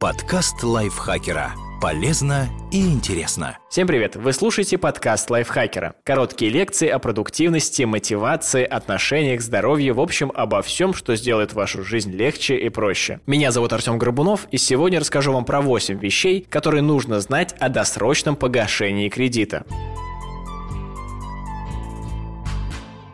Подкаст лайфхакера. Полезно и интересно. Всем привет! Вы слушаете подкаст лайфхакера. Короткие лекции о продуктивности, мотивации, отношениях, здоровье, в общем, обо всем, что сделает вашу жизнь легче и проще. Меня зовут Артем Горбунов, и сегодня расскажу вам про 8 вещей, которые нужно знать о досрочном погашении кредита.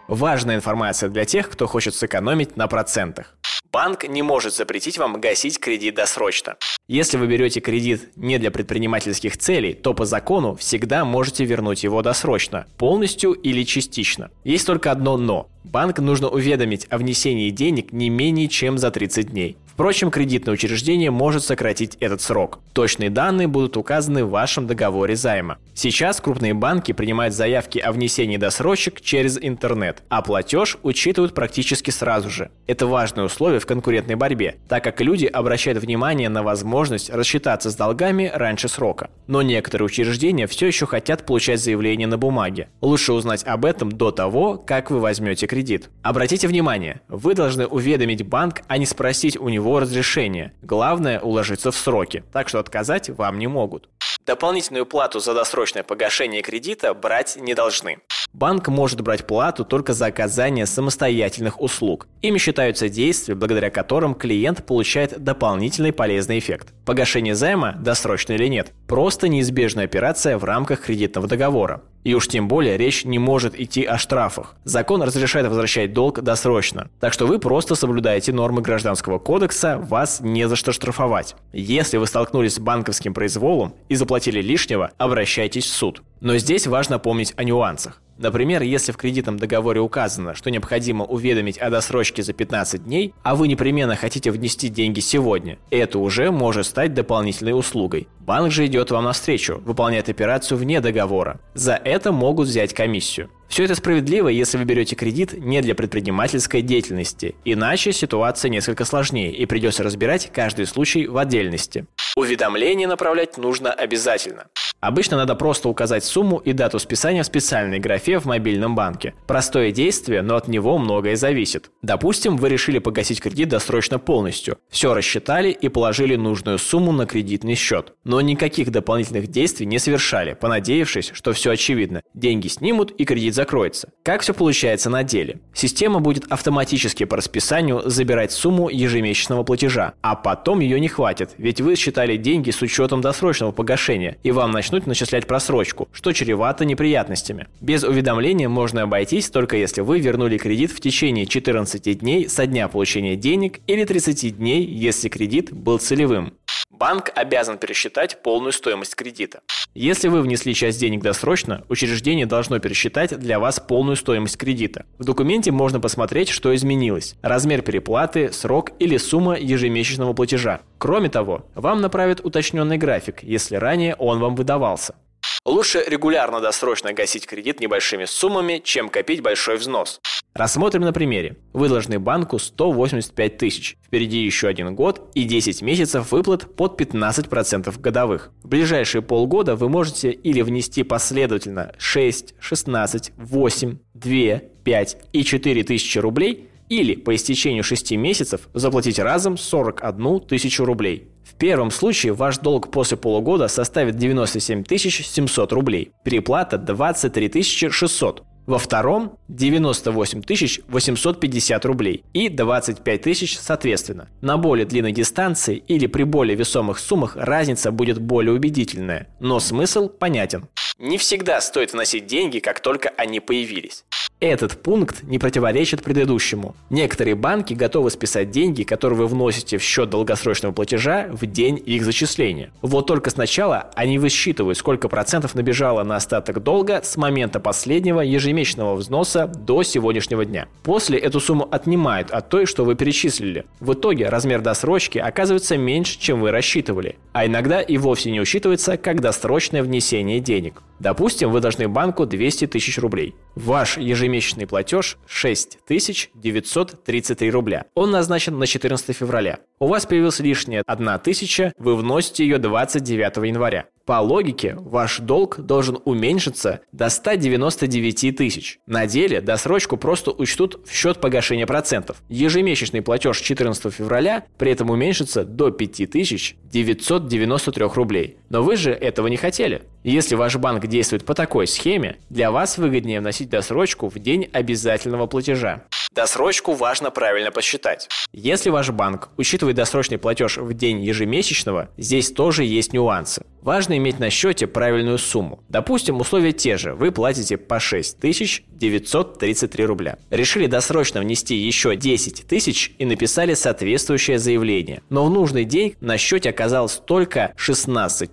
Важная информация для тех, кто хочет сэкономить на процентах. Банк не может запретить вам гасить кредит досрочно. Если вы берете кредит не для предпринимательских целей, то по закону всегда можете вернуть его досрочно, полностью или частично. Есть только одно «но». Банк нужно уведомить о внесении денег не менее чем за 30 дней. Впрочем, кредитное учреждение может сократить этот срок. Точные данные будут указаны в вашем договоре займа. Сейчас крупные банки принимают заявки о внесении досрочек через интернет, а платеж учитывают практически сразу же. Это важное условие в конкурентной борьбе, так как люди обращают внимание на возможность рассчитаться с долгами раньше срока. Но некоторые учреждения все еще хотят получать заявление на бумаге. Лучше узнать об этом до того, как вы возьмете кредит. Обратите внимание, вы должны уведомить банк, а не спросить у него его разрешения. Главное – уложиться в сроки, так что отказать вам не могут. Дополнительную плату за досрочное погашение кредита брать не должны. Банк может брать плату только за оказание самостоятельных услуг. Ими считаются действия, благодаря которым клиент получает дополнительный полезный эффект. Погашение займа, досрочно или нет, просто неизбежная операция в рамках кредитного договора. И уж тем более речь не может идти о штрафах. Закон разрешает возвращать долг досрочно. Так что вы просто соблюдаете нормы Гражданского кодекса, вас не за что штрафовать. Если вы столкнулись с банковским произволом и заплатили лишнего, обращайтесь в суд. Но здесь важно помнить о нюансах. Например, если в кредитном договоре указано, что необходимо уведомить о досрочке за 15 дней, а вы непременно хотите внести деньги сегодня, это уже может стать дополнительной услугой. Банк же идет вам навстречу, выполняет операцию вне договора. За это могут взять комиссию. Все это справедливо, если вы берете кредит не для предпринимательской деятельности, иначе ситуация несколько сложнее и придется разбирать каждый случай в отдельности. Уведомление направлять нужно обязательно. Обычно надо просто указать сумму и дату списания в специальной графе в мобильном банке. Простое действие, но от него многое зависит. Допустим, вы решили погасить кредит досрочно полностью. Все рассчитали и положили нужную сумму на кредитный счет. Но никаких дополнительных действий не совершали, понадеявшись, что все очевидно. Деньги снимут и кредит закроется. Как все получается на деле? Система будет автоматически по расписанию забирать сумму ежемесячного платежа, а потом ее не хватит, ведь вы считали деньги с учетом досрочного погашения, и вам начнут начислять просрочку, что чревато неприятностями. Без уведомления можно обойтись только если вы вернули кредит в течение 14 дней со дня получения денег или 30 дней, если кредит был целевым. Банк обязан пересчитать полную стоимость кредита. Если вы внесли часть денег досрочно, учреждение должно пересчитать для вас полную стоимость кредита. В документе можно посмотреть, что изменилось. Размер переплаты, срок или сумма ежемесячного платежа. Кроме того, вам направят уточненный график, если ранее он вам выдавался. Лучше регулярно досрочно гасить кредит небольшими суммами, чем копить большой взнос. Рассмотрим на примере. Вы должны банку 185 тысяч. Впереди еще один год и 10 месяцев выплат под 15% годовых. В ближайшие полгода вы можете или внести последовательно 6, 16, 8, 2, 5 и 4 тысячи рублей, или по истечению 6 месяцев заплатить разом 41 тысячу рублей. В первом случае ваш долг после полугода составит 97 700 рублей, переплата 23 600. Во втором 98 850 рублей и 25 тысяч соответственно. На более длинной дистанции или при более весомых суммах разница будет более убедительная, но смысл понятен. Не всегда стоит вносить деньги, как только они появились. Этот пункт не противоречит предыдущему. Некоторые банки готовы списать деньги, которые вы вносите в счет долгосрочного платежа в день их зачисления. Вот только сначала они высчитывают, сколько процентов набежало на остаток долга с момента последнего ежемесячного взноса до сегодняшнего дня. После эту сумму отнимают от той, что вы перечислили. В итоге размер досрочки оказывается меньше, чем вы рассчитывали. А иногда и вовсе не учитывается как досрочное внесение денег. Допустим, вы должны банку 200 тысяч рублей. Ваш ежемесячный платеж 6933 рубля. Он назначен на 14 февраля. У вас появилась лишняя 1 тысяча, вы вносите ее 29 января. По логике, ваш долг должен уменьшиться до 199 тысяч. На деле досрочку просто учтут в счет погашения процентов. Ежемесячный платеж 14 февраля при этом уменьшится до 5993 рублей. Но вы же этого не хотели. Если ваш банк действует по такой схеме, для вас выгоднее вносить досрочку в день обязательного платежа. Досрочку важно правильно посчитать. Если ваш банк учитывает досрочный платеж в день ежемесячного, здесь тоже есть нюансы. Важно иметь на счете правильную сумму. Допустим, условия те же. Вы платите по 6933 рубля. Решили досрочно внести еще 10 тысяч и написали соответствующее заявление. Но в нужный день на счете оказалось только 16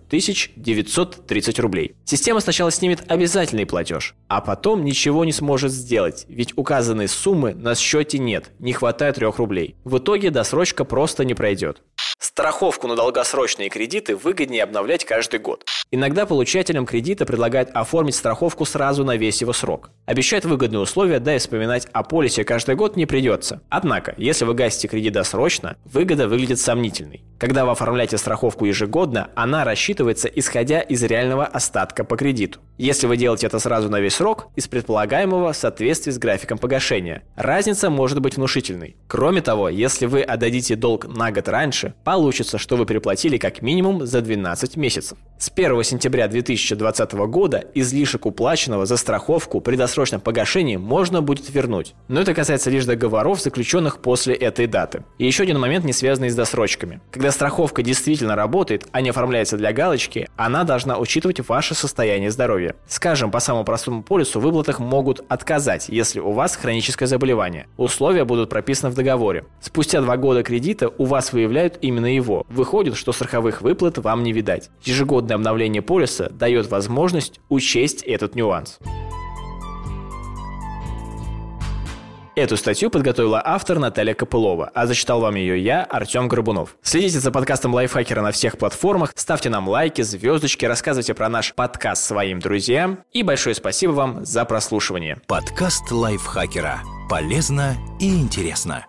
930 рублей. Система сначала снимет обязательный платеж, а потом ничего не сможет сделать, ведь указанной суммы на счете нет, не хватает 3 рублей. В итоге досрочка просто не пройдет. Страховку на долгосрочные кредиты выгоднее обновлять каждый год. Иногда получателям кредита предлагают оформить страховку сразу на весь его срок. Обещают выгодные условия, да и вспоминать о полисе каждый год не придется. Однако, если вы гасите кредит досрочно, выгода выглядит сомнительной. Когда вы оформляете страховку ежегодно, она рассчитывается исходя из реального остатка по кредиту. Если вы делаете это сразу на весь срок, из предполагаемого в соответствии с графиком погашения. Разница может быть внушительной. Кроме того, если вы отдадите долг на год раньше, получится, что вы переплатили как минимум за 12 месяцев. С 1 сентября 2020 года излишек уплаченного за страховку при досрочном погашении можно будет вернуть. Но это касается лишь договоров, заключенных после этой даты. И еще один момент, не связанный с досрочками. Когда страховка действительно работает, а не оформляется для галочки, она должна учитывать ваше состояние здоровья. Скажем, по самому простому полису в выплатах могут отказать, если у вас хроническое заболевание. Условия будут прописаны в договоре. Спустя два года кредита у вас выявляют именно его. Выходит, что страховых выплат вам не видать. Ежегодное обновление полиса дает возможность учесть этот нюанс. Эту статью подготовила автор Наталья Копылова, а зачитал вам ее я, Артем Горбунов. Следите за подкастом Лайфхакера на всех платформах, ставьте нам лайки, звездочки, рассказывайте про наш подкаст своим друзьям и большое спасибо вам за прослушивание. Подкаст Лайфхакера. Полезно и интересно.